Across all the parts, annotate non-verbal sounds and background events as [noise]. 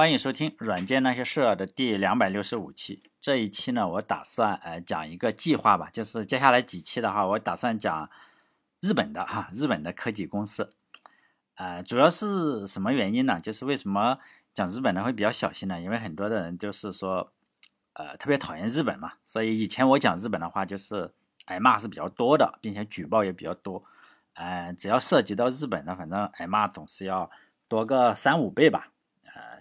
欢迎收听《软件那些事儿》的第两百六十五期。这一期呢，我打算呃讲一个计划吧，就是接下来几期的话，我打算讲日本的哈，日本的科技公司。呃，主要是什么原因呢？就是为什么讲日本呢会比较小心呢？因为很多的人就是说，呃，特别讨厌日本嘛，所以以前我讲日本的话，就是挨骂是比较多的，并且举报也比较多。呃，只要涉及到日本的，反正挨骂总是要多个三五倍吧。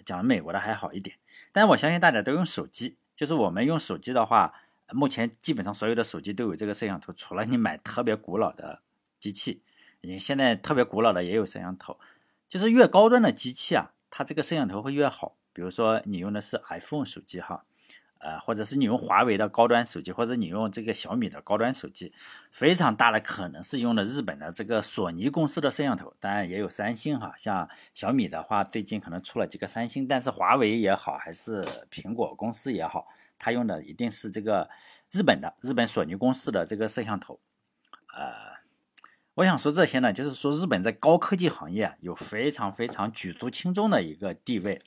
讲美国的还好一点，但是我相信大家都用手机，就是我们用手机的话，目前基本上所有的手机都有这个摄像头，除了你买特别古老的机器，你现在特别古老的也有摄像头，就是越高端的机器啊，它这个摄像头会越好。比如说你用的是 iPhone 手机哈。呃，或者是你用华为的高端手机，或者你用这个小米的高端手机，非常大的可能是用的日本的这个索尼公司的摄像头，当然也有三星哈。像小米的话，最近可能出了几个三星，但是华为也好，还是苹果公司也好，它用的一定是这个日本的日本索尼公司的这个摄像头。呃，我想说这些呢，就是说日本在高科技行业有非常非常举足轻重的一个地位。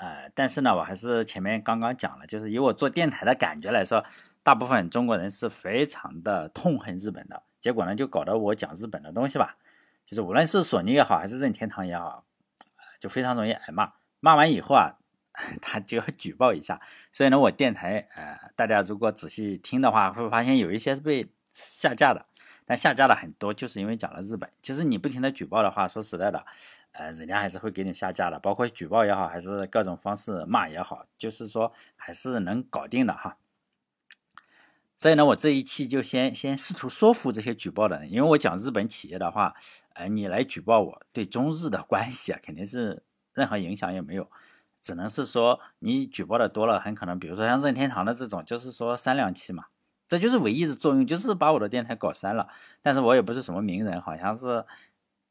呃，但是呢，我还是前面刚刚讲了，就是以我做电台的感觉来说，大部分中国人是非常的痛恨日本的。结果呢，就搞得我讲日本的东西吧，就是无论是索尼也好，还是任天堂也好，就非常容易挨骂。骂完以后啊，[laughs] 他就要举报一下。所以呢，我电台呃，大家如果仔细听的话，会发现有一些是被下架的。但下架了很多，就是因为讲了日本。其实你不停的举报的话，说实在的，呃，人家还是会给你下架的。包括举报也好，还是各种方式骂也好，就是说还是能搞定的哈。所以呢，我这一期就先先试图说服这些举报的人，因为我讲日本企业的话，呃，你来举报我对中日的关系啊，肯定是任何影响也没有，只能是说你举报的多了，很可能，比如说像任天堂的这种，就是说三两期嘛。这就是唯一的作用，就是把我的电台搞删了。但是我也不是什么名人，好像是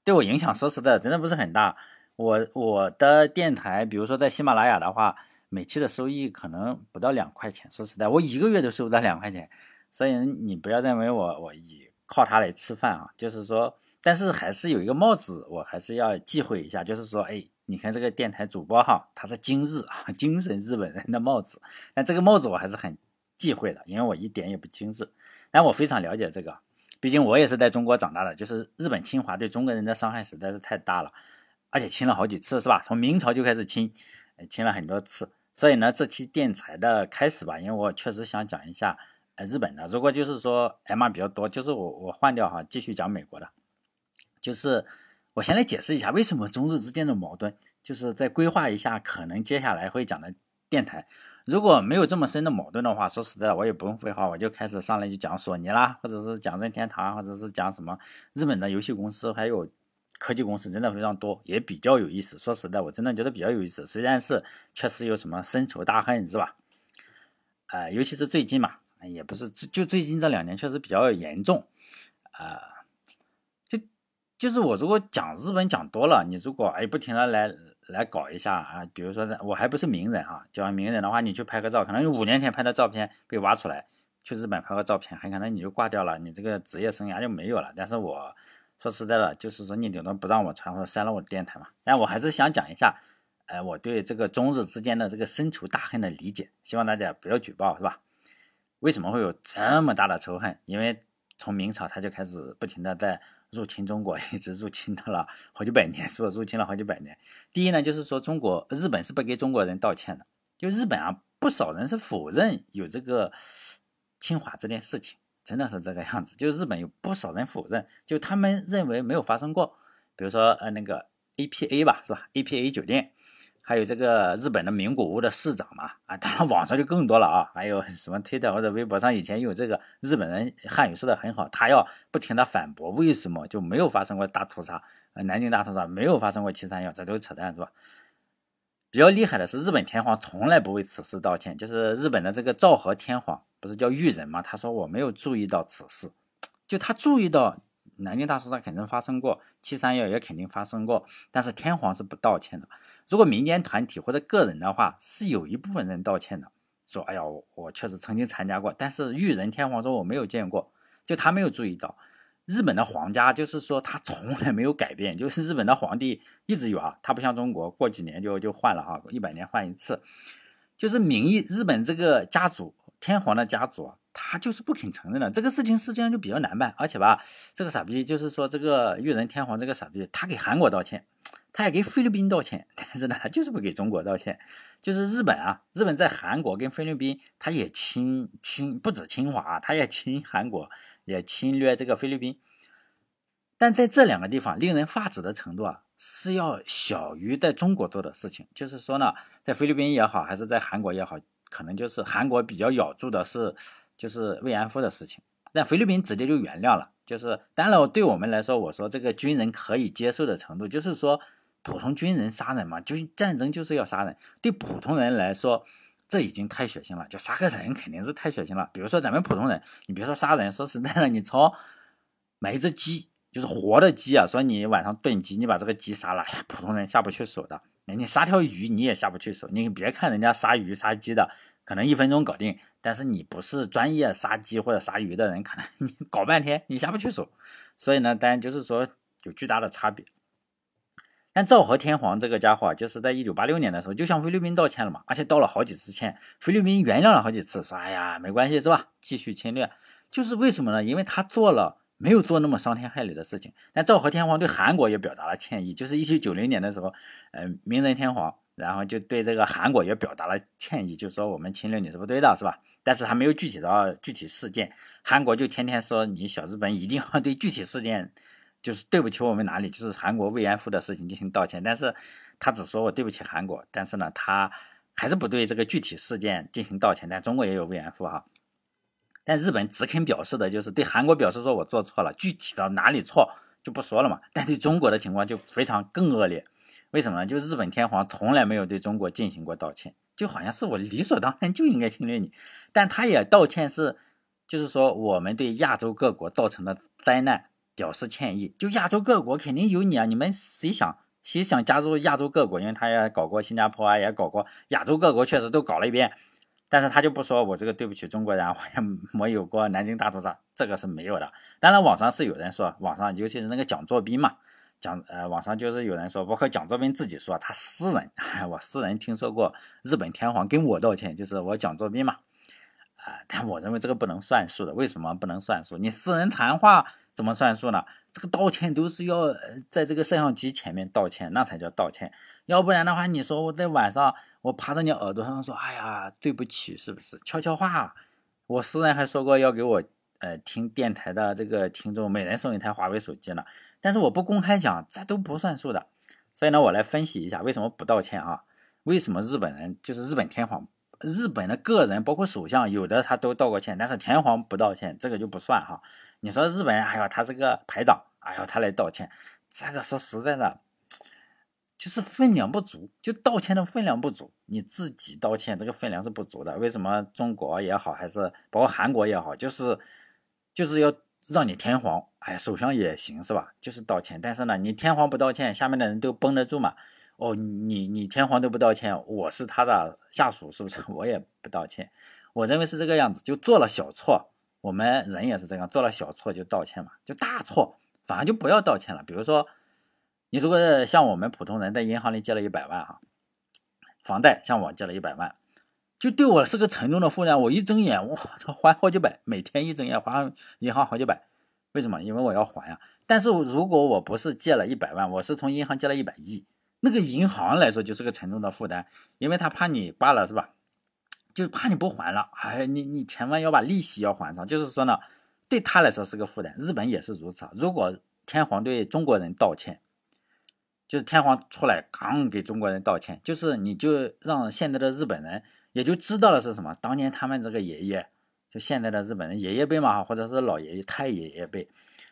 对我影响，说实在的，真的不是很大。我我的电台，比如说在喜马拉雅的话，每期的收益可能不到两块钱。说实在，我一个月都收不到两块钱。所以你不要认为我我以靠它来吃饭啊，就是说，但是还是有一个帽子，我还是要忌讳一下，就是说，哎，你看这个电台主播哈，他是今日啊，精神日本人的帽子。但这个帽子我还是很。忌讳的，因为我一点也不精致，但我非常了解这个，毕竟我也是在中国长大的。就是日本侵华对中国人的伤害实在是太大了，而且侵了好几次，是吧？从明朝就开始侵，侵了很多次。所以呢，这期电台的开始吧，因为我确实想讲一下呃日本的。如果就是说挨骂比较多，就是我我换掉哈，继续讲美国的。就是我先来解释一下为什么中日之间的矛盾，就是再规划一下可能接下来会讲的电台。如果没有这么深的矛盾的话，说实在的，我也不用废话，我就开始上来就讲索尼啦，或者是讲任天堂，或者是讲什么日本的游戏公司，还有科技公司，真的非常多，也比较有意思。说实在，我真的觉得比较有意思。虽然是确实有什么深仇大恨，是吧？呃，尤其是最近嘛，也不是就最近这两年确实比较严重，啊，就是我如果讲日本讲多了，你如果哎不停的来。来搞一下啊，比如说我还不是名人哈，叫名人的话，你去拍个照，可能五年前拍的照片被挖出来，去日本拍个照片，很可能你就挂掉了，你这个职业生涯就没有了。但是我说实在的，就是说你顶多不让我传或者删了我的电台嘛。但我还是想讲一下，呃，我对这个中日之间的这个深仇大恨的理解，希望大家不要举报，是吧？为什么会有这么大的仇恨？因为从明朝他就开始不停的在。入侵中国 [laughs] 一直入侵到了好几百年，是吧？入侵了好几百年。第一呢，就是说中国日本是不给中国人道歉的。就日本啊，不少人是否认有这个侵华这件事情，真的是这个样子。就日本有不少人否认，就他们认为没有发生过。比如说呃那个 APA 吧，是吧？APA 酒店。还有这个日本的名古屋的市长嘛，啊，当然网上就更多了啊，还有什么推特或者微博上以前有这个日本人汉语说的很好，他要不停的反驳为什么就没有发生过大屠杀，南京大屠杀没有发生过七三幺，这都是扯淡是吧？比较厉害的是日本天皇从来不为此事道歉，就是日本的这个昭和天皇不是叫裕仁吗？他说我没有注意到此事，就他注意到南京大屠杀肯定发生过，七三幺也肯定发生过，但是天皇是不道歉的。如果民间团体或者个人的话，是有一部分人道歉的，说：“哎呀，我确实曾经参加过。”但是裕仁天皇说：“我没有见过，就他没有注意到。”日本的皇家就是说他从来没有改变，就是日本的皇帝一直有啊，他不像中国过几年就就换了哈，一百年换一次，就是名义日本这个家族天皇的家族，他就是不肯承认的，这个事情实际上就比较难办，而且吧，这个傻逼就是说这个裕仁天皇这个傻逼，他给韩国道歉，他也给菲律宾道歉，但是呢，他就是不给中国道歉，就是日本啊，日本在韩国跟菲律宾，他也侵侵不止侵华，他也侵韩国。也侵略这个菲律宾，但在这两个地方令人发指的程度啊，是要小于在中国做的事情。就是说呢，在菲律宾也好，还是在韩国也好，可能就是韩国比较咬住的是就是慰安妇的事情，但菲律宾直接就原谅了。就是当然，对我们来说，我说这个军人可以接受的程度，就是说普通军人杀人嘛，就是战争就是要杀人，对普通人来说。这已经太血腥了，就杀个人肯定是太血腥了。比如说咱们普通人，你别说杀人，说实在的，你从买一只鸡，就是活的鸡啊，说你晚上炖鸡，你把这个鸡杀了，普通人下不去手的。你杀条鱼你也下不去手，你别看人家杀鱼杀鸡的可能一分钟搞定，但是你不是专业杀鸡或者杀鱼的人，可能你搞半天你下不去手。所以呢，当然就是说有巨大的差别。但昭和天皇这个家伙，就是在一九八六年的时候就向菲律宾道歉了嘛，而且道了好几次歉，菲律宾原谅了好几次，说哎呀没关系是吧？继续侵略，就是为什么呢？因为他做了没有做那么伤天害理的事情。但昭和天皇对韩国也表达了歉意，就是一九九零年的时候，嗯，明仁天皇然后就对这个韩国也表达了歉意，就说我们侵略你是不对的，是吧？但是他没有具体的具体事件，韩国就天天说你小日本一定要对具体事件。就是对不起我们哪里，就是韩国慰安妇的事情进行道歉，但是他只说我对不起韩国，但是呢，他还是不对这个具体事件进行道歉。但中国也有慰安妇哈，但日本只肯表示的就是对韩国表示说我做错了，具体到哪里错就不说了嘛。但对中国的情况就非常更恶劣，为什么呢？就日本天皇从来没有对中国进行过道歉，就好像是我理所当然就应该侵略你，但他也道歉是，就是说我们对亚洲各国造成的灾难。表示歉意，就亚洲各国肯定有你啊！你们谁想谁想加入亚洲各国？因为他也搞过新加坡啊，也搞过亚洲各国，确实都搞了一遍。但是他就不说我这个对不起中国人，[laughs] 我也没有过南京大屠杀，这个是没有的。当然网上是有人说，网上尤其是那个蒋作斌嘛，蒋呃网上就是有人说，包括蒋作斌自己说，他私人，[laughs] 我私人听说过日本天皇跟我道歉，就是我蒋作斌嘛，啊，但我认为这个不能算数的。为什么不能算数？你私人谈话。怎么算数呢？这个道歉都是要在这个摄像机前面道歉，那才叫道歉。要不然的话，你说我在晚上我趴在你耳朵上说，哎呀，对不起，是不是悄悄话？我私人还说过要给我呃听电台的这个听众每人送一台华为手机呢，但是我不公开讲，这都不算数的。所以呢，我来分析一下为什么不道歉啊？为什么日本人就是日本天皇？日本的个人，包括首相，有的他都道过歉，但是天皇不道歉，这个就不算哈。你说日本人，哎呀，他是个排长，哎呦，他来道歉，这个说实在的，就是分量不足，就道歉的分量不足。你自己道歉，这个分量是不足的。为什么中国也好，还是包括韩国也好，就是就是要让你天皇，哎，首相也行是吧？就是道歉，但是呢，你天皇不道歉，下面的人都绷得住嘛？哦，你你天皇都不道歉，我是他的下属，是不是？[laughs] 我也不道歉。我认为是这个样子，就做了小错，我们人也是这样，做了小错就道歉嘛，就大错反而就不要道歉了。比如说，你如果像我们普通人在银行里借了一百万哈，房贷向我借了一百万，就对我是个沉重的负担。我一睁眼，我操，还好几百，每天一睁眼还银行好几百，为什么？因为我要还呀。但是如果我不是借了一百万，我是从银行借了一百亿。那个银行来说就是个沉重的负担，因为他怕你挂了是吧？就怕你不还了，哎，你你千万要把利息要还上。就是说呢，对他来说是个负担。日本也是如此啊。如果天皇对中国人道歉，就是天皇出来刚给中国人道歉，就是你就让现在的日本人也就知道了是什么。当年他们这个爷爷，就现在的日本人爷爷辈嘛，或者是老爷爷、太爷爷辈，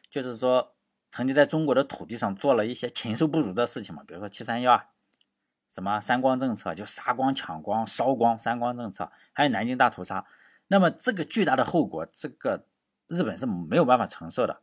就是说。曾经在中国的土地上做了一些禽兽不如的事情嘛，比如说七三幺啊，什么三光政策，就杀光、抢光、烧光，三光政策，还有南京大屠杀。那么这个巨大的后果，这个日本是没有办法承受的，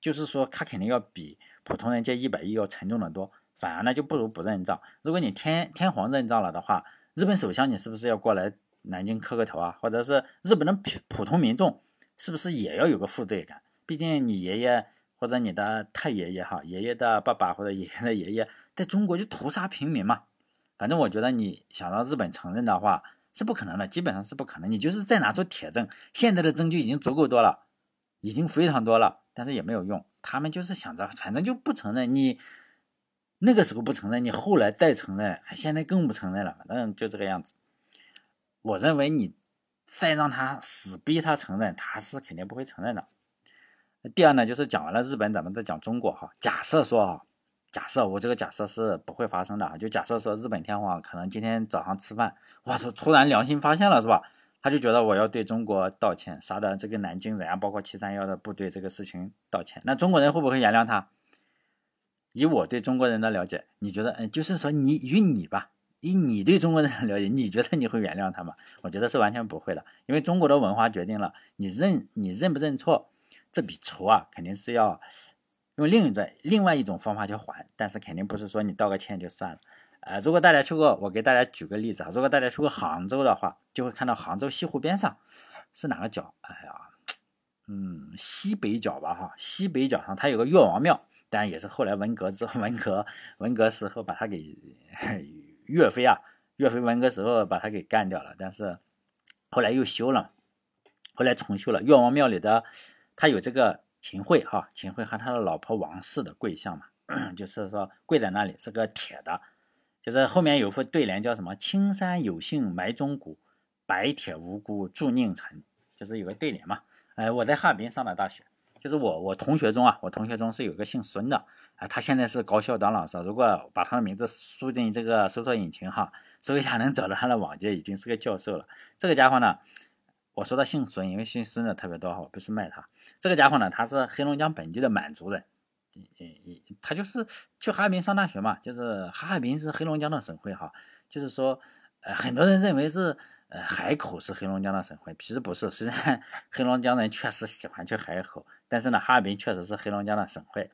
就是说他肯定要比普通人借一百亿要沉重的多，反而呢就不如不认账。如果你天天皇认账了的话，日本首相你是不是要过来南京磕个头啊？或者是日本的普普通民众是不是也要有个负罪感？毕竟你爷爷。或者你的太爷爷哈，爷爷的爸爸或者爷爷的爷爷，在中国就屠杀平民嘛。反正我觉得你想让日本承认的话是不可能的，基本上是不可能。你就是再拿出铁证，现在的证据已经足够多了，已经非常多了，但是也没有用。他们就是想着，反正就不承认你那个时候不承认，你后来再承认，现在更不承认了，反正就这个样子。我认为你再让他死逼他承认，他是肯定不会承认的。第二呢，就是讲完了日本，咱们再讲中国哈。假设说啊，假设我这个假设是不会发生的啊，就假设说日本天皇可能今天早上吃饭，我操，突然良心发现了是吧？他就觉得我要对中国道歉，杀的这个南京人啊，包括七三幺的部队这个事情道歉。那中国人会不会原谅他？以我对中国人的了解，你觉得，嗯，就是说你与你吧，以你对中国人的了解，你觉得你会原谅他吗？我觉得是完全不会的，因为中国的文化决定了你认你认不认错。这笔仇啊，肯定是要用另一种另外一种方法去还，但是肯定不是说你道个歉就算了。呃，如果大家去过，我给大家举个例子啊，如果大家去过杭州的话，就会看到杭州西湖边上是哪个角？哎呀，嗯，西北角吧，哈，西北角上它有个岳王庙，但也是后来文革之后，文革文革时候把他给岳飞啊，岳飞文革时候把他给干掉了，但是后来又修了，后来重修了岳王庙里的。他有这个秦桧哈，秦桧和他的老婆王氏的跪像嘛，[coughs] 就是说跪在那里是个铁的，就是后面有副对联叫什么“青山有幸埋忠骨，白铁无辜铸佞臣”，就是有个对联嘛。哎，我在哈尔滨上的大学，就是我我同学中啊，我同学中是有个姓孙的啊，他现在是高校当老师，如果把他的名字输进这个搜索引擎哈，搜一下能找到他的网页，已经是个教授了。这个家伙呢。我说他姓孙，因为姓孙的特别多哈，我不是卖他。这个家伙呢，他是黑龙江本地的满族人，嗯嗯嗯他就是去哈尔滨上大学嘛，就是哈尔滨是黑龙江的省会哈，就是说，呃，很多人认为是呃海口是黑龙江的省会，其实不是。虽然 [laughs] 黑龙江人确实喜欢去海口，但是呢，哈尔滨确实是黑龙江的省会，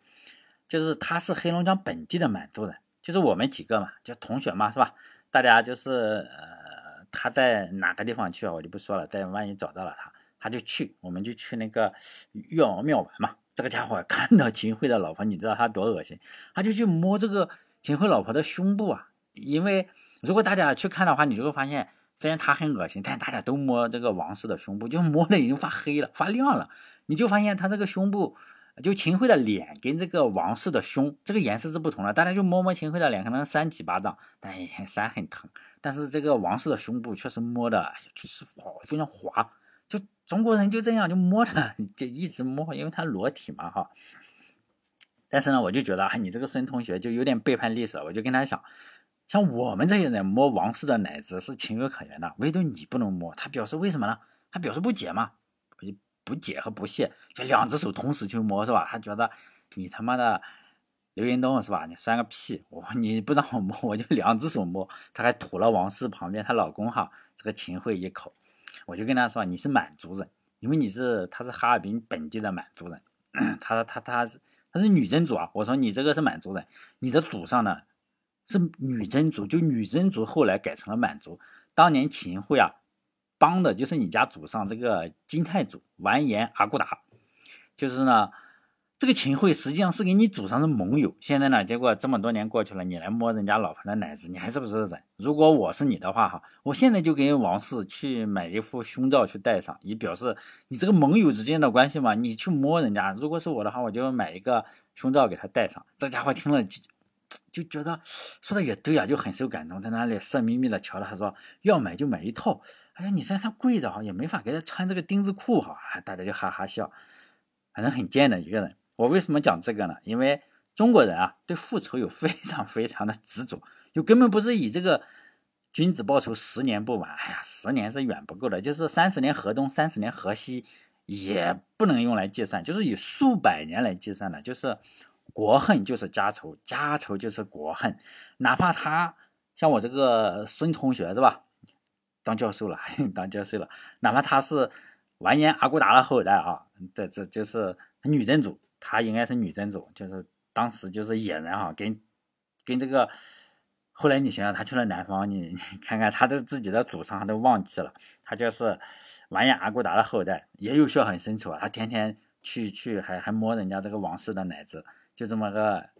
就是他是黑龙江本地的满族人，就是我们几个嘛，就同学嘛，是吧？大家就是呃。他在哪个地方去啊？我就不说了。但万一找到了他，他就去，我们就去那个岳王庙玩嘛。这个家伙 [laughs] 看到秦桧的老婆，你知道他多恶心？他就去摸这个秦桧老婆的胸部啊。因为如果大家去看的话，你就会发现，虽然他很恶心，但大家都摸这个王氏的胸部，就摸的已经发黑了、发亮了。你就发现他这个胸部，就秦桧的脸跟这个王氏的胸这个颜色是不同的。大家就摸摸秦桧的脸，可能扇几巴掌，但扇很疼。但是这个王氏的胸部确实摸的就是滑，非常滑。就中国人就这样就摸着，就一直摸，因为他裸体嘛哈。但是呢，我就觉得，你这个孙同学就有点背叛历史了。我就跟他讲，像我们这些人摸王氏的奶子是情有可原的，唯独你不能摸。他表示为什么呢？他表示不解嘛，不解和不屑，就两只手同时去摸是吧？他觉得你他妈的。刘云东是吧？你算个屁！我你不让我摸，我就两只手摸。他还吐了王氏旁边她老公哈这个秦桧一口。我就跟他说：“你是满族人，因为你是他是哈尔滨本地的满族人。[coughs] 他说他他是他是女真族啊。我说你这个是满族人，你的祖上呢是女真族，就女真族后来改成了满族。当年秦桧啊帮的就是你家祖上这个金太祖完颜阿骨打，就是呢。”这个秦桧实际上是给你祖上的盟友，现在呢，结果这么多年过去了，你来摸人家老婆的奶子，你还是不是人？如果我是你的话，哈，我现在就给王氏去买一副胸罩去戴上，以表示你这个盟友之间的关系嘛。你去摸人家，如果是我的话，我就买一个胸罩给他戴上。这家伙听了就觉得说的也对啊，就很受感动，在那里色眯眯的瞧着，他说要买就买一套。哎呀，你说他跪着哈，也没法给他穿这个丁字裤哈，大家就哈哈笑，反正很贱的一个人。我为什么讲这个呢？因为中国人啊，对复仇有非常非常的执着，就根本不是以这个君子报仇十年不晚。哎呀，十年是远不够的，就是三十年河东，三十年河西，也不能用来计算，就是以数百年来计算的。就是国恨就是家仇，家仇就是国恨。哪怕他像我这个孙同学是吧，当教授了，[laughs] 当教授了，哪怕他是完颜阿骨打的后代啊，这这就是女真族。他应该是女真族，就是当时就是野人哈，跟跟这个后来你想想，他去了南方，你 [laughs] 你看看，他都自己的祖上他都忘记了，他就是完颜阿骨打的后代，也有血很深仇啊，他天天去去还还摸人家这个王室的奶子，就这么个，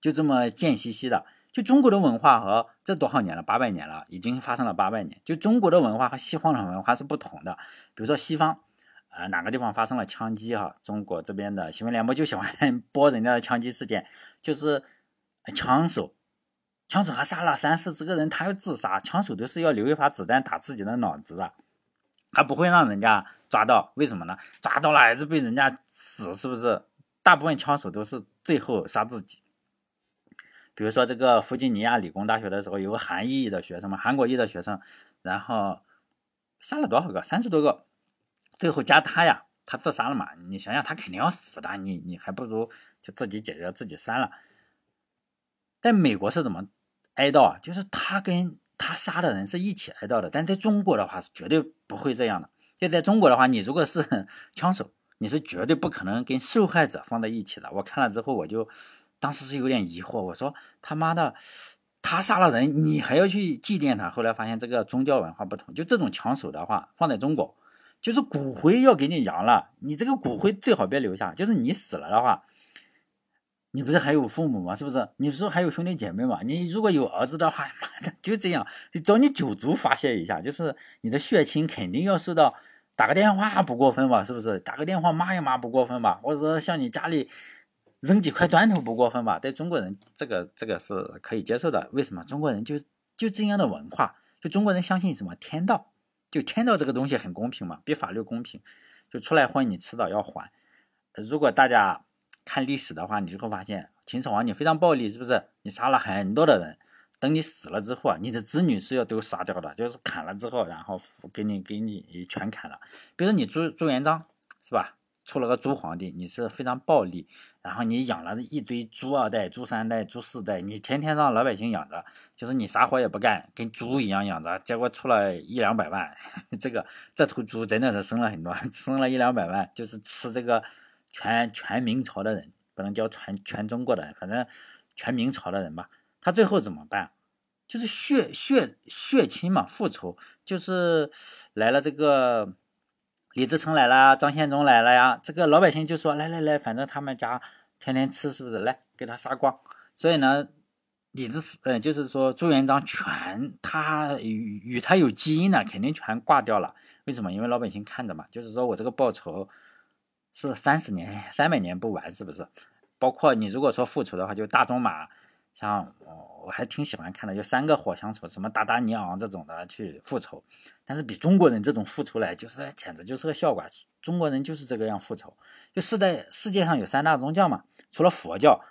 就这么贱兮兮的。就中国的文化和这多少年了，八百年了，已经发生了八百年。就中国的文化和西方的文化是不同的。比如说西方，呃，哪个地方发生了枪击哈，中国这边的新闻联播就喜欢 [laughs] 播人家的枪击事件，就是枪手，枪手还杀了三四十个人，他要自杀，枪手都是要留一发子弹打自己的脑子的，他不会让人家抓到，为什么呢？抓到了还是被人家死，是不是？大部分枪手都是最后杀自己。比如说这个弗吉尼亚理工大学的时候，有个韩裔的学生嘛，韩国裔的学生，然后杀了多少个？三十多个，最后加他呀，他自杀了嘛？你想想，他肯定要死的，你你还不如就自己解决自己算了。在美国是怎么哀悼啊？就是他跟他杀的人是一起哀悼的，但在中国的话是绝对不会这样的。就在中国的话，你如果是 [laughs] 枪手，你是绝对不可能跟受害者放在一起的。我看了之后，我就。当时是有点疑惑，我说他妈的，他杀了人，你还要去祭奠他？后来发现这个宗教文化不同，就这种抢手的话，放在中国，就是骨灰要给你扬了，你这个骨灰最好别留下。就是你死了的话，你不是还有父母吗？是不是？你不是还有兄弟姐妹吗？你如果有儿子的话，[laughs] 妈的就这样，找你九族发泄一下，就是你的血亲肯定要受到打个电话不过分吧？是不是？打个电话骂一骂不过分吧？或者像你家里。扔几块砖头不过分吧？对中国人，这个这个是可以接受的。为什么中国人就就这样的文化？就中国人相信什么天道？就天道这个东西很公平嘛，比法律公平。就出来混，你迟早要还。如果大家看历史的话，你就会发现秦始皇你非常暴力，是不是？你杀了很多的人，等你死了之后啊，你的子女是要都杀掉的，就是砍了之后，然后给你给你全砍了。比如你朱朱元璋，是吧？出了个朱皇帝，你是非常暴力，然后你养了一堆猪二代、猪三代、猪四代，你天天让老百姓养着，就是你啥活也不干，跟猪一样养着，结果出了一两百万，[laughs] 这个这头猪真的是生了很多，[laughs] 生了一两百万，就是吃这个全全明朝的人，不能叫全全中国的人，反正全明朝的人吧，他最后怎么办？就是血血血亲嘛，复仇，就是来了这个。李自成来了，张献忠来了呀！这个老百姓就说：“来来来，反正他们家天天吃，是不是？来给他杀光。”所以呢，李自呃，就是说朱元璋全他与与他有基因的，肯定全挂掉了。为什么？因为老百姓看着嘛，就是说我这个报仇是三十年、三百年不完，是不是？包括你如果说复仇的话，就大仲马。像我我还挺喜欢看的，就三个火枪手，什么达达尼昂这种的去复仇，但是比中国人这种复仇来，就是简直就是个笑话。中国人就是这个样复仇。就世代世界上有三大宗教嘛，除了佛教，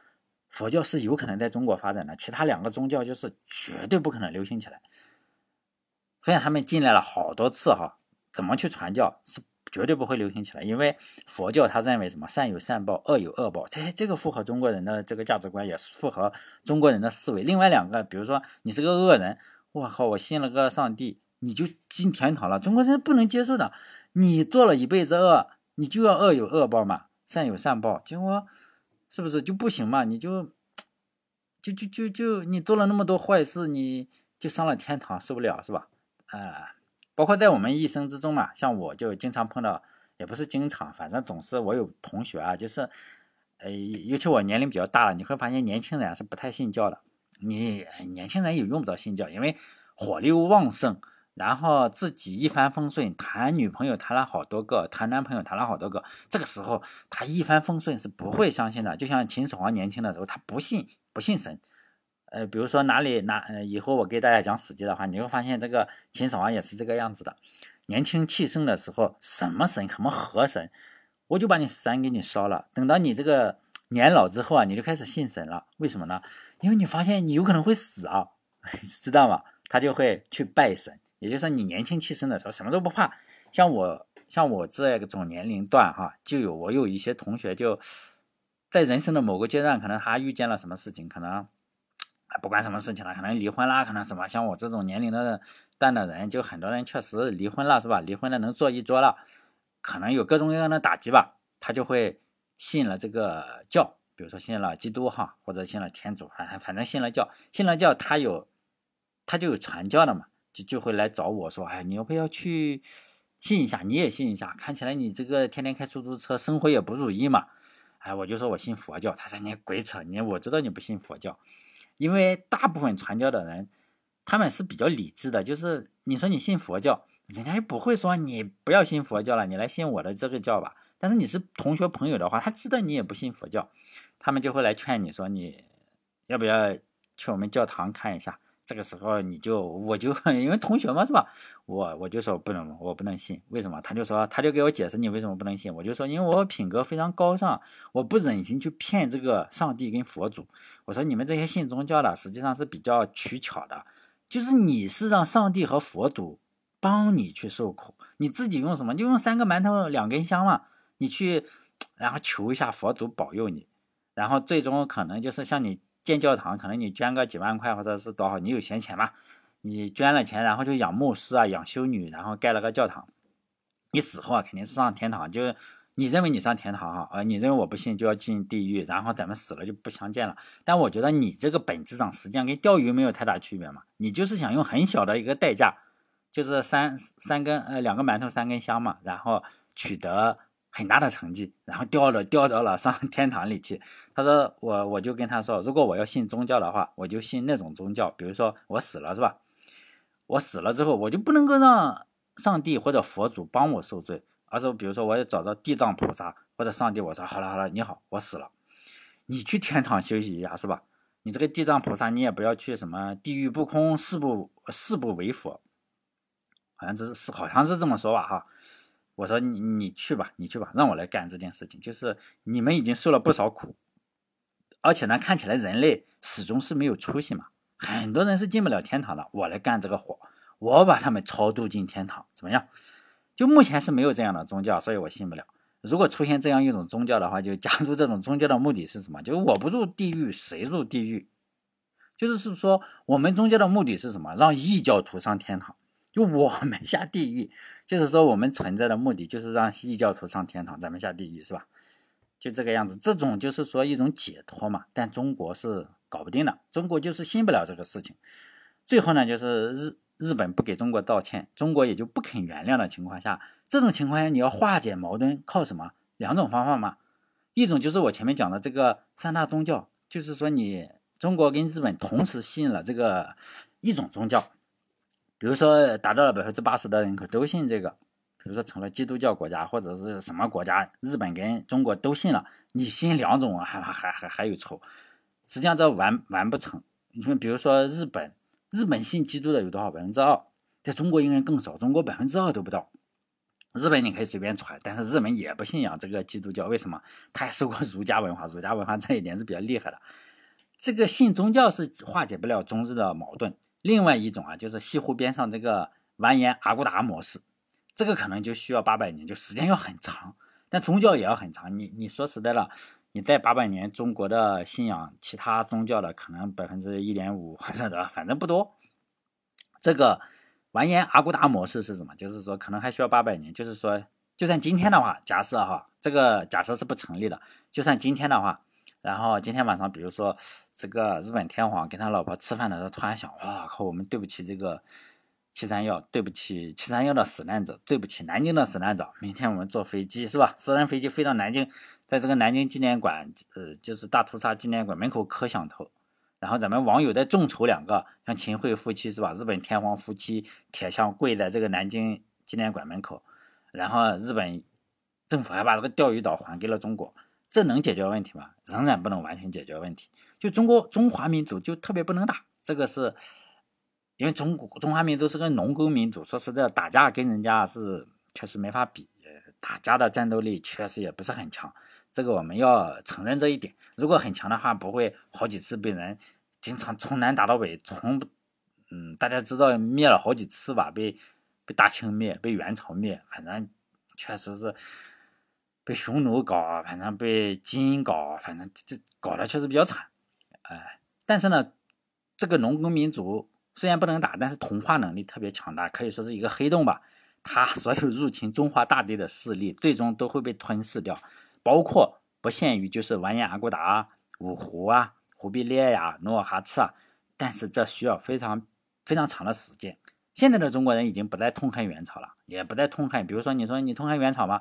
佛教是有可能在中国发展的，其他两个宗教就是绝对不可能流行起来。所以他们进来了好多次哈，怎么去传教是？绝对不会流行起来，因为佛教他认为什么善有善报，恶有恶报，这这个符合中国人的这个价值观，也符合中国人的思维。另外两个，比如说你是个恶人，我靠，我信了个上帝，你就进天堂了。中国人不能接受的，你做了一辈子恶，你就要恶有恶报嘛，善有善报，结果是不是就不行嘛？你就就就就就你做了那么多坏事，你就上了天堂，受不了是吧？啊。包括在我们一生之中嘛，像我就经常碰到，也不是经常，反正总是我有同学啊，就是，呃，尤其我年龄比较大了，你会发现年轻人是不太信教的。你年轻人也用不着信教，因为火力旺盛，然后自己一帆风顺，谈女朋友谈了好多个，谈男朋友谈了好多个，这个时候他一帆风顺是不会相信的。就像秦始皇年轻的时候，他不信不信神。呃，比如说哪里哪，呃，以后我给大家讲史记的话，你会发现这个秦始皇也是这个样子的。年轻气盛的时候，什么神，什么河神，我就把你山给你烧了。等到你这个年老之后啊，你就开始信神了。为什么呢？因为你发现你有可能会死啊，[laughs] 知道吗？他就会去拜神。也就是说，你年轻气盛的时候，什么都不怕。像我，像我这个种年龄段哈，就有我有一些同学就在人生的某个阶段，可能他遇见了什么事情，可能。不管什么事情了，可能离婚啦，可能什么，像我这种年龄的段的人，就很多人确实离婚了，是吧？离婚了能坐一桌了，可能有各种各样的打击吧，他就会信了这个教，比如说信了基督哈，或者信了天主，反反正信了教，信了教，他有他就有传教的嘛，就就会来找我说，哎，你要不要去信一下，你也信一下。看起来你这个天天开出租车，生活也不如意嘛。哎，我就说我信佛教，他说你鬼扯，你我知道你不信佛教，因为大部分传教的人，他们是比较理智的，就是你说你信佛教，人家也不会说你不要信佛教了，你来信我的这个教吧。但是你是同学朋友的话，他知道你也不信佛教，他们就会来劝你说你要不要去我们教堂看一下。这个时候你就我就 [laughs] 因为同学嘛是吧？我我就说不能，我不能信。为什么？他就说他就给我解释你为什么不能信。我就说因为我品格非常高尚，我不忍心去骗这个上帝跟佛祖。我说你们这些信宗教的实际上是比较取巧的，就是你是让上帝和佛祖帮你去受苦，你自己用什么？就用三个馒头两根香嘛，你去然后求一下佛祖保佑你，然后最终可能就是像你。建教堂，可能你捐个几万块或者是多少，你有闲钱嘛？你捐了钱，然后就养牧师啊，养修女，然后盖了个教堂。你死后啊，肯定是上天堂。就是你认为你上天堂哈，呃，你认为我不信就要进地狱，然后咱们死了就不相见了。但我觉得你这个本质上实际上跟钓鱼没有太大区别嘛。你就是想用很小的一个代价，就是三三根呃两个馒头三根香嘛，然后取得。很大的成绩，然后掉了掉到了上天堂里去。他说我我就跟他说，如果我要信宗教的话，我就信那种宗教，比如说我死了是吧？我死了之后，我就不能够让上帝或者佛祖帮我受罪，而是比如说我要找到地藏菩萨或者上帝，我说好了好了，你好，我死了，你去天堂休息一下是吧？你这个地藏菩萨你也不要去什么地狱不空誓不誓不为佛，好像这是好像是这么说吧哈。我说你你去吧，你去吧，让我来干这件事情。就是你们已经受了不少苦，而且呢，看起来人类始终是没有出息嘛，很多人是进不了天堂的。我来干这个活，我把他们超度进天堂，怎么样？就目前是没有这样的宗教，所以我信不了。如果出现这样一种宗教的话，就加入这种宗教的目的是什么？就是我不入地狱，谁入地狱？就是是说，我们宗教的目的是什么？让异教徒上天堂。就我们下地狱，就是说我们存在的目的就是让异教徒上天堂，咱们下地狱是吧？就这个样子，这种就是说一种解脱嘛。但中国是搞不定的，中国就是信不了这个事情。最后呢，就是日日本不给中国道歉，中国也就不肯原谅的情况下，这种情况下你要化解矛盾，靠什么？两种方法嘛。一种就是我前面讲的这个三大宗教，就是说你中国跟日本同时信了这个一种宗教。比如说，达到了百分之八十的人口都信这个，比如说成了基督教国家或者是什么国家，日本跟中国都信了，你信两种还还还还有仇，实际上这完完不成。你说，比如说日本，日本信基督的有多少？百分之二，在中国应该更少，中国百分之二都不到。日本你可以随便传，但是日本也不信仰这个基督教，为什么？[laughs] 他还受过儒家文化，儒家文化这一点是比较厉害的。这个信宗教是化解不了中日的矛盾。另外一种啊，就是西湖边上这个完颜阿骨打模式，这个可能就需要八百年，就时间要很长，但宗教也要很长。你你说实在了，你在八百年，中国的信仰其他宗教的可能百分之一点五或者的，反正不多。这个完颜阿骨打模式是什么？就是说可能还需要八百年。就是说，就算今天的话，假设哈，这个假设是不成立的。就算今天的话。然后今天晚上，比如说这个日本天皇跟他老婆吃饭的时候，突然想，哇靠，我们对不起这个七三幺，对不起七三幺的死难者，对不起南京的死难者。明天我们坐飞机是吧？私人飞机飞到南京，在这个南京纪念馆，呃，就是大屠杀纪念馆门口磕响头。然后咱们网友再众筹两个，像秦桧夫妻是吧？日本天皇夫妻铁像跪在这个南京纪念馆门口，然后日本政府还把这个钓鱼岛还给了中国。这能解决问题吗？仍然不能完全解决问题。就中国中华民族就特别不能打，这个是因为中中华民族是个农耕民族，说实在，打架跟人家是确实没法比，打架的战斗力确实也不是很强，这个我们要承认这一点。如果很强的话，不会好几次被人经常从南打到北，从嗯大家知道灭了好几次吧，被被大清灭，被元朝灭，反正确实是。被匈奴搞，反正被金搞，反正这搞的确实比较惨，哎，但是呢，这个农耕民族虽然不能打，但是同化能力特别强大，可以说是一个黑洞吧。他 [laughs] 所有入侵中华大地的势力，最终都会被吞噬掉，包括不限于就是完颜阿骨打、五胡啊、忽必烈呀、努尔哈赤啊，但是这需要非常非常长的时间。现在的中国人已经不再痛恨元朝了，也不再痛恨。比如说，你说你痛恨元朝吗？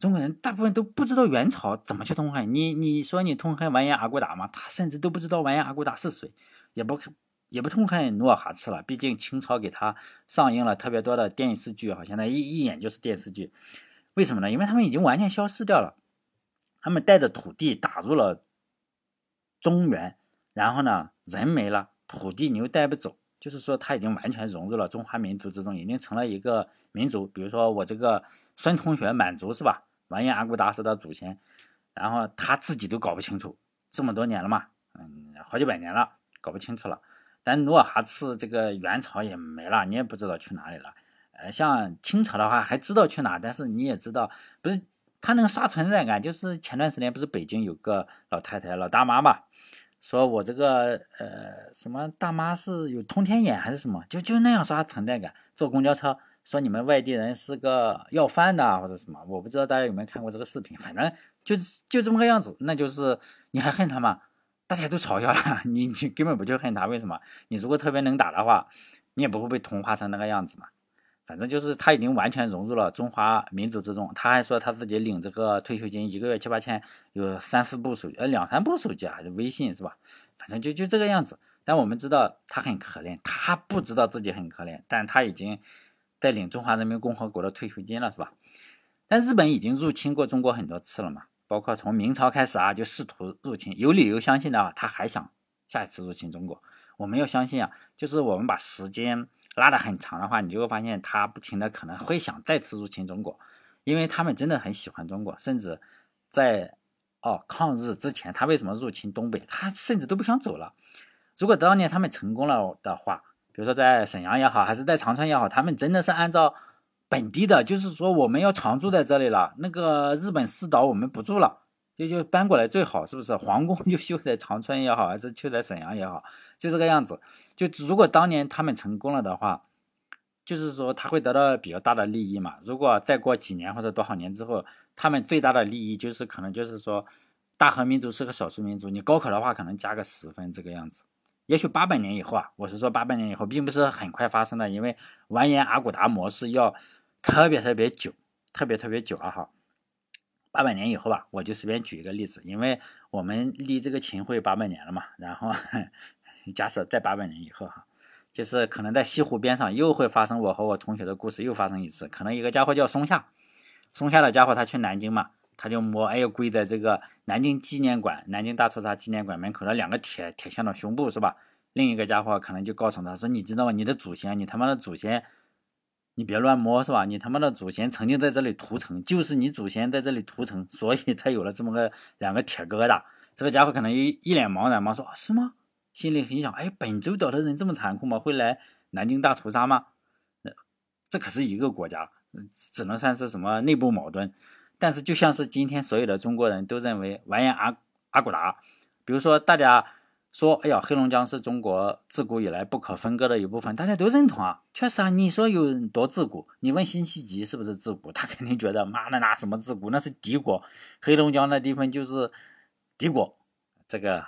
中国人大部分都不知道元朝怎么去痛恨你。你说你痛恨完颜阿骨打吗？他甚至都不知道完颜阿骨打是谁，也不也不痛恨努尔哈赤了。毕竟清朝给他上映了特别多的电视剧，哈，现在一一眼就是电视剧。为什么呢？因为他们已经完全消失掉了。他们带着土地打入了中原，然后呢，人没了，土地你又带不走。就是说，他已经完全融入了中华民族之中，已经成了一个民族。比如说，我这个孙同学，满族是吧？完颜阿骨打是他祖先，然后他自己都搞不清楚，这么多年了嘛，嗯，好几百年了，搞不清楚了。但努尔哈赤这个元朝也没了，你也不知道去哪里了。呃，像清朝的话，还知道去哪，但是你也知道，不是他能刷存在感。就是前段时间不是北京有个老太太、老大妈嘛？说我这个呃什么大妈是有通天眼还是什么，就就那样刷存在感。坐公交车说你们外地人是个要饭的或者什么，我不知道大家有没有看过这个视频，反正就就这么个样子。那就是你还恨他吗？大家都嘲笑他，[laughs] 你你根本不就恨他？为什么？你如果特别能打的话，你也不会被同化成那个样子嘛。反正就是他已经完全融入了中华民族之中。他还说他自己领这个退休金，一个月七八千，有三四部手，呃，两三部手机还是微信是吧？反正就就这个样子。但我们知道他很可怜，他不知道自己很可怜，但他已经带领中华人民共和国的退休金了是吧？但日本已经入侵过中国很多次了嘛，包括从明朝开始啊，就试图入侵。有理由相信的话，他还想下一次入侵中国。我们要相信啊，就是我们把时间。拉得很长的话，你就会发现他不停的可能会想再次入侵中国，因为他们真的很喜欢中国，甚至在哦抗日之前，他为什么入侵东北？他甚至都不想走了。如果当年他们成功了的话，比如说在沈阳也好，还是在长春也好，他们真的是按照本地的，就是说我们要常住在这里了，那个日本四岛我们不住了。就就搬过来最好，是不是？皇宫 [laughs] 就修在长春也好，还是修在沈阳也好，就这个样子。就如果当年他们成功了的话，就是说他会得到比较大的利益嘛。如果再过几年或者多少年之后，他们最大的利益就是可能就是说，大和民族是个少数民族，你高考的话可能加个十分这个样子。也许八百年以后啊，我是说八百年以后，并不是很快发生的，因为完颜阿骨达模式要特别特别久，特别特别久啊哈。八百年以后吧，我就随便举一个例子，因为我们离这个秦桧八百年了嘛。然后 [laughs] 假设在八百年以后哈，就是可能在西湖边上又会发生我和我同学的故事，又发生一次。可能一个家伙叫松下，松下的家伙他去南京嘛，他就摸，哎呦，跪在这个南京纪念馆、南京大屠杀纪念馆门口的两个铁铁像的胸部是吧？另一个家伙可能就告诉他说：“你知道吗？你的祖先，你他妈的祖先。”你别乱摸是吧？你他妈的祖先曾经在这里屠城，就是你祖先在这里屠城，所以才有了这么个两个铁疙瘩。这个家伙可能一一脸茫然嘛，说是吗？心里很想，哎，本州岛的人这么残酷吗？会来南京大屠杀吗？那这可是一个国家，只能算是什么内部矛盾。但是就像是今天所有的中国人都认为完颜阿阿骨达，比如说大家。说，哎呀，黑龙江是中国自古以来不可分割的一部分，大家都认同啊。确实啊，你说有多自古？你问辛弃疾是不是自古？他肯定觉得，妈的，那什么自古？那是敌国，黑龙江那地方就是敌国。这个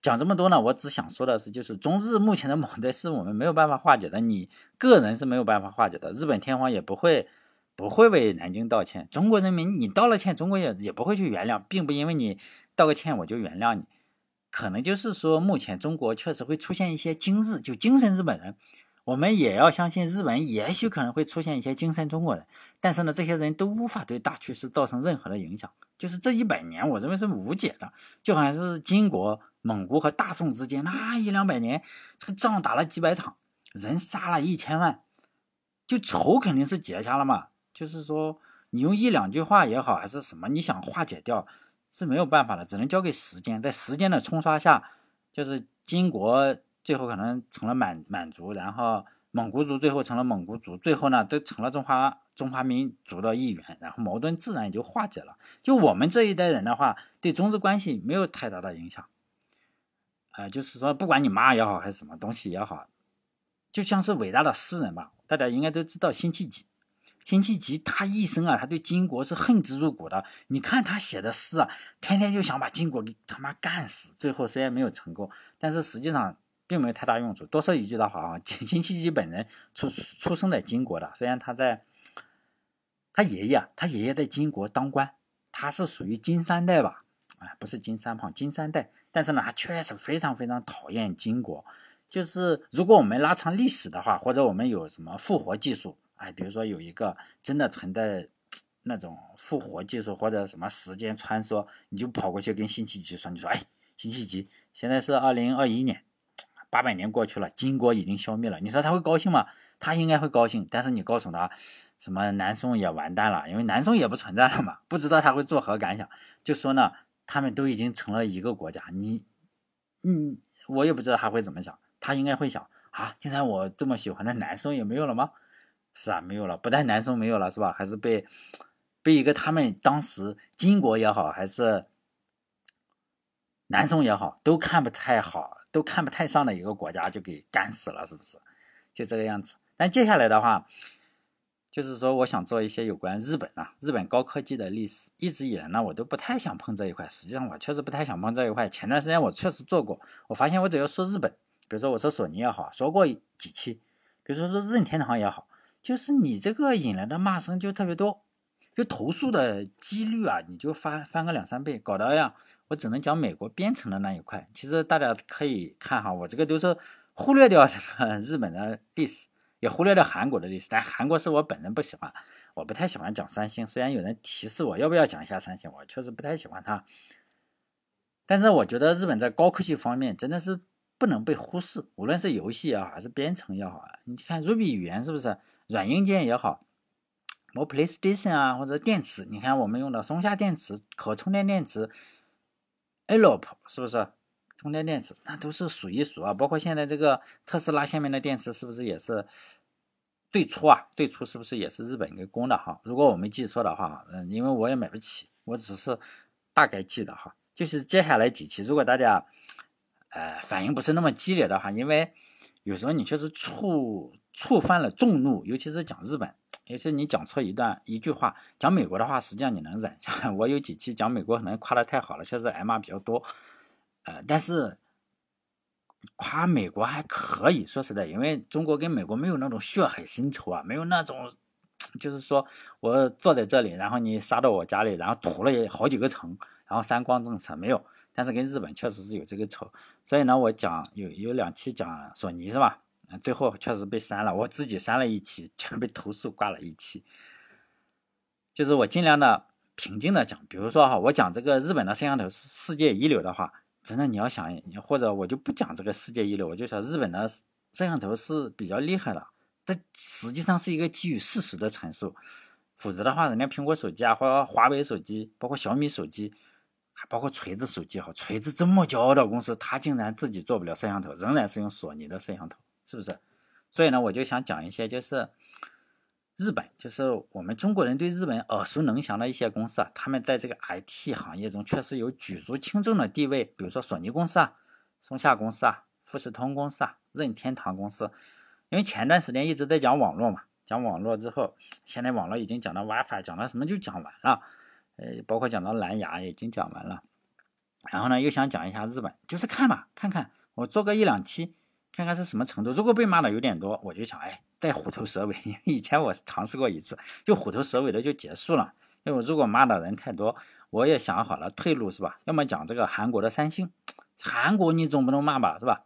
讲这么多呢，我只想说的是，就是中日目前的矛盾是我们没有办法化解的，你个人是没有办法化解的，日本天皇也不会不会为南京道歉，中国人民你道了歉，中国也也不会去原谅，并不因为你道个歉我就原谅你。可能就是说，目前中国确实会出现一些精日，就精神日本人。我们也要相信，日本也许可能会出现一些精神中国人。但是呢，这些人都无法对大趋势造成任何的影响。就是这一百年，我认为是无解的，就好像是金国、蒙古和大宋之间那一两百年，这个仗打了几百场，人杀了一千万，就仇肯定是结下了嘛。就是说，你用一两句话也好，还是什么，你想化解掉。是没有办法的，只能交给时间。在时间的冲刷下，就是金国最后可能成了满满族，然后蒙古族最后成了蒙古族，最后呢都成了中华中华民族的一员，然后矛盾自然也就化解了。就我们这一代人的话，对中日关系没有太大的影响。呃，就是说不管你妈也好，还是什么东西也好，就像是伟大的诗人吧，大家应该都知道辛弃疾。辛弃疾他一生啊，他对金国是恨之入骨的。你看他写的诗啊，天天就想把金国给他妈干死。最后虽然没有成功，但是实际上并没有太大用处。多说一句的话啊，辛弃疾本人出出生在金国的，虽然他在他爷爷，他爷爷在金国当官，他是属于金三代吧？哎，不是金三胖，金三代。但是呢，他确实非常非常讨厌金国。就是如果我们拉长历史的话，或者我们有什么复活技术，哎，比如说有一个真的存在那种复活技术，或者什么时间穿梭，你就跑过去跟辛弃疾说，你说，哎，辛弃疾，现在是二零二一年，八百年过去了，金国已经消灭了，你说他会高兴吗？他应该会高兴。但是你告诉他，什么南宋也完蛋了，因为南宋也不存在了嘛，不知道他会作何感想。就说呢。他们都已经成了一个国家，你，嗯，我也不知道他会怎么想。他应该会想啊，现在我这么喜欢的南宋也没有了吗？是啊，没有了。不但南宋没有了，是吧？还是被被一个他们当时金国也好，还是南宋也好，都看不太好，都看不太上的一个国家就给干死了，是不是？就这个样子。但接下来的话。就是说，我想做一些有关日本啊、日本高科技的历史。一直以来呢，我都不太想碰这一块。实际上，我确实不太想碰这一块。前段时间我确实做过，我发现我只要说日本，比如说我说索尼也好，说过几期，比如说说任天堂也好，就是你这个引来的骂声就特别多，就投诉的几率啊，你就翻翻个两三倍，搞得呀，我只能讲美国编程的那一块。其实大家可以看哈，我这个都是忽略掉 [laughs] 日本的历史。也忽略掉韩国的历史，但韩国是我本人不喜欢，我不太喜欢讲三星。虽然有人提示我要不要讲一下三星，我确实不太喜欢它。但是我觉得日本在高科技方面真的是不能被忽视，无论是游戏也好，还是编程也好，你看 Ruby 语言是不是软硬件也好，我 PlayStation 啊，或者电池，你看我们用的松下电池、可充电电池 a l o p 是不是充电电池？那都是数一数二，包括现在这个特斯拉下面的电池是不是也是？最初啊，最初是不是也是日本给供的哈？如果我没记错的话，嗯，因为我也买不起，我只是大概记得哈。就是接下来几期，如果大家呃反应不是那么激烈的话，因为有时候你确实触触犯了众怒，尤其是讲日本，尤其你讲错一段一句话，讲美国的话，实际上你能忍。下 [laughs] 我有几期讲美国可能夸的太好了，确实挨骂比较多，呃，但是。夸美国还可以说实在，因为中国跟美国没有那种血海深仇啊，没有那种，就是说我坐在这里，然后你杀到我家里，然后屠了好几个城，然后三光政策没有。但是跟日本确实是有这个仇，所以呢，我讲有有两期讲索尼是吧？最后确实被删了，我自己删了一期，全被投诉挂了一期。就是我尽量的平静的讲，比如说哈，我讲这个日本的摄像头是世界一流的话。真的，你要想，或者我就不讲这个世界一流，我就说日本的摄像头是比较厉害的，这实际上是一个基于事实的陈述。否则的话，人家苹果手机啊，或者华为手机，包括小米手机，还包括锤子手机哈，锤子这么骄傲的公司，它竟然自己做不了摄像头，仍然是用索尼的摄像头，是不是？所以呢，我就想讲一些，就是。日本就是我们中国人对日本耳熟能详的一些公司啊，他们在这个 IT 行业中确实有举足轻重的地位。比如说索尼公司啊、松下公司啊、富士通公司啊、任天堂公司。因为前段时间一直在讲网络嘛，讲网络之后，现在网络已经讲到 WiFi，讲到什么就讲完了，呃，包括讲到蓝牙已经讲完了。然后呢，又想讲一下日本，就是看嘛，看看我做个一两期，看看是什么程度。如果被骂的有点多，我就想，哎。带虎头蛇尾，因为以前我尝试过一次，就虎头蛇尾的就结束了。因为如果骂的人太多，我也想好了退路是吧？要么讲这个韩国的三星，韩国你总不能骂吧是吧？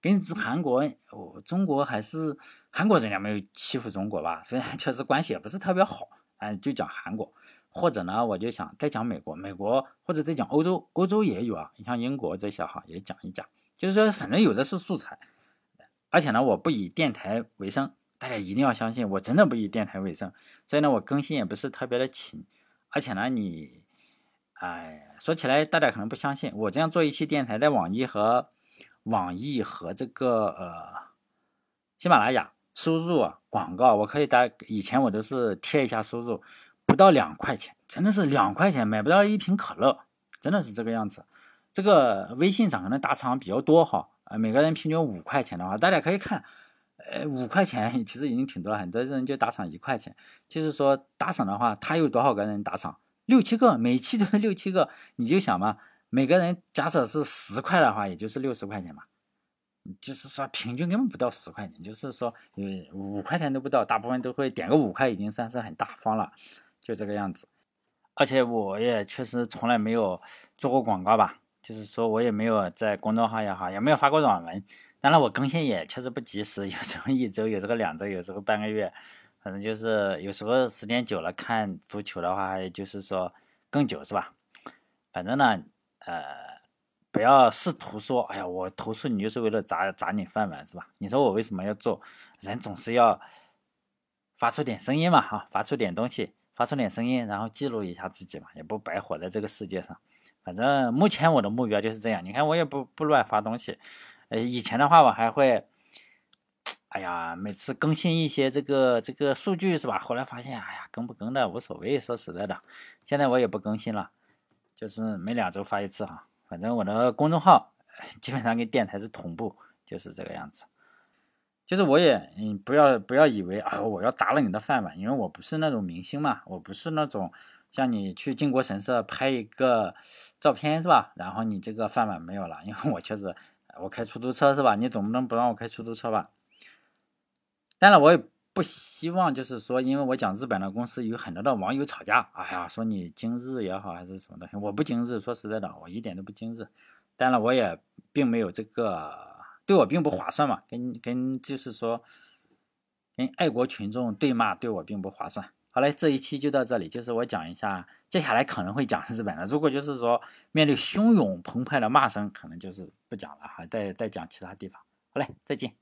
跟韩国，我中国还是韩国人家没有欺负中国吧？虽然确实关系也不是特别好，哎，就讲韩国，或者呢，我就想再讲美国，美国或者再讲欧洲，欧洲也有啊，你像英国这些哈也讲一讲，就是说反正有的是素材。而且呢，我不以电台为生，大家一定要相信，我真的不以电台为生。所以呢，我更新也不是特别的勤。而且呢，你，哎，说起来大家可能不相信，我这样做一期电台，在网易和网易和这个呃喜马拉雅收入啊广告，我可以打，以前我都是贴一下收入，不到两块钱，真的是两块钱买不到一瓶可乐，真的是这个样子。这个微信上可能打赏比较多哈。啊，每个人平均五块钱的话，大家可以看，呃，五块钱 [laughs] 其实已经挺多了，很多人就打赏一块钱。就是说打赏的话，他有多少个人打赏？六七个，每期都是六七个，你就想嘛，每个人假设是十块的话，也就是六十块钱嘛。就是说平均根本不到十块钱，就是说呃五块钱都不到，大部分都会点个五块，已经算是很大方了，就这个样子。而且我也确实从来没有做过广告吧，就是说我也没有在公众号也好，也没有发过软文。当然我更新也确实不及时，[laughs] 有时候一周，有时候两周，有时候半个月，反正就是有时候时间久了看足球的话，就是说更久是吧？反正呢，呃。不要试图说，哎呀，我投诉你就是为了砸砸你饭碗，是吧？你说我为什么要做？人总是要发出点声音嘛，哈，发出点东西，发出点声音，然后记录一下自己嘛，也不白活在这个世界上。反正目前我的目标就是这样。你看，我也不不乱发东西。呃，以前的话我还会，哎呀，每次更新一些这个这个数据是吧？后来发现，哎呀，更不更的无所谓。说实在的，现在我也不更新了，就是每两周发一次哈。反正我的公众号基本上跟电台是同步，就是这个样子。就是我也，嗯，不要不要以为啊，我要砸了你的饭碗，因为我不是那种明星嘛，我不是那种像你去靖国神社拍一个照片是吧？然后你这个饭碗没有了，因为我确实我开出租车是吧？你总不能不让我开出租车吧？当然我也。不希望就是说，因为我讲日本的公司有很多的网友吵架，哎呀，说你精日也好还是什么东西，我不精日，说实在的，我一点都不精日。当然，我也并没有这个，对我并不划算嘛，跟跟就是说，跟爱国群众对骂，对我并不划算。好嘞，这一期就到这里，就是我讲一下，接下来可能会讲日本的。如果就是说面对汹涌澎湃的骂声，可能就是不讲了，哈再再讲其他地方。好嘞，再见。